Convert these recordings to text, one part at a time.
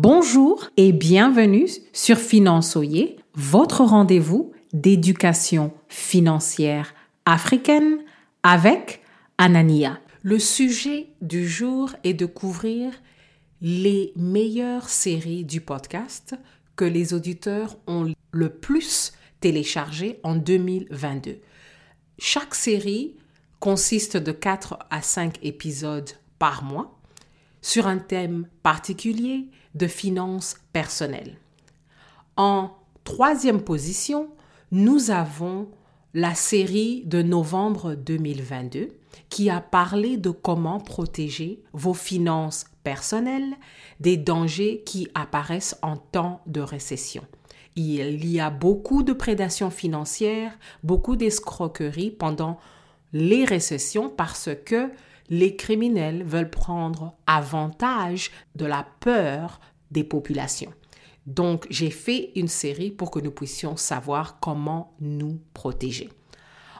Bonjour et bienvenue sur Finançoyer, votre rendez-vous d'éducation financière africaine avec Anania. Le sujet du jour est de couvrir les meilleures séries du podcast que les auditeurs ont le plus téléchargées en 2022. Chaque série consiste de 4 à 5 épisodes par mois sur un thème particulier de finances personnelles. En troisième position, nous avons la série de novembre 2022 qui a parlé de comment protéger vos finances personnelles des dangers qui apparaissent en temps de récession. Il y a beaucoup de prédation financière, beaucoup d'escroqueries pendant les récessions parce que les criminels veulent prendre avantage de la peur des populations. Donc, j'ai fait une série pour que nous puissions savoir comment nous protéger.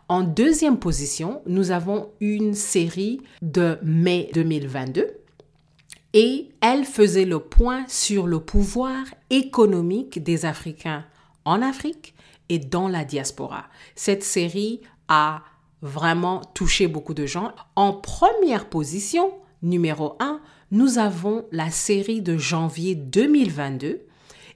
En deuxième position, nous avons une série de mai 2022 et elle faisait le point sur le pouvoir économique des Africains en Afrique et dans la diaspora. Cette série a vraiment touché beaucoup de gens. En première position, numéro 1, nous avons la série de janvier 2022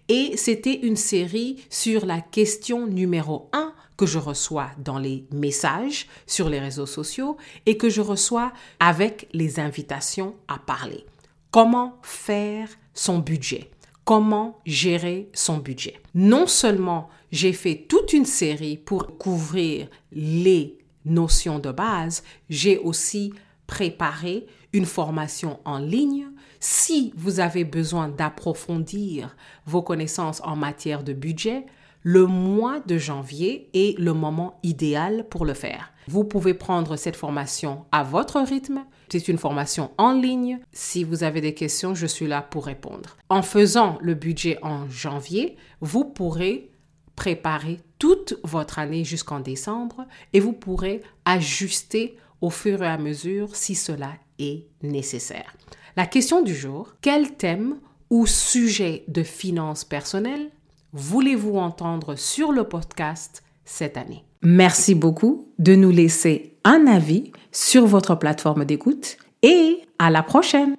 et c'était une série sur la question numéro 1 que je reçois dans les messages sur les réseaux sociaux et que je reçois avec les invitations à parler. Comment faire son budget? Comment gérer son budget? Non seulement j'ai fait toute une série pour couvrir les notions de base, j'ai aussi préparé une formation en ligne. Si vous avez besoin d'approfondir vos connaissances en matière de budget, le mois de janvier est le moment idéal pour le faire. Vous pouvez prendre cette formation à votre rythme. C'est une formation en ligne. Si vous avez des questions, je suis là pour répondre. En faisant le budget en janvier, vous pourrez préparer toute votre année jusqu'en décembre et vous pourrez ajuster au fur et à mesure si cela est nécessaire. La question du jour, quel thème ou sujet de finances personnelles voulez-vous entendre sur le podcast cette année? Merci beaucoup de nous laisser un avis sur votre plateforme d'écoute et à la prochaine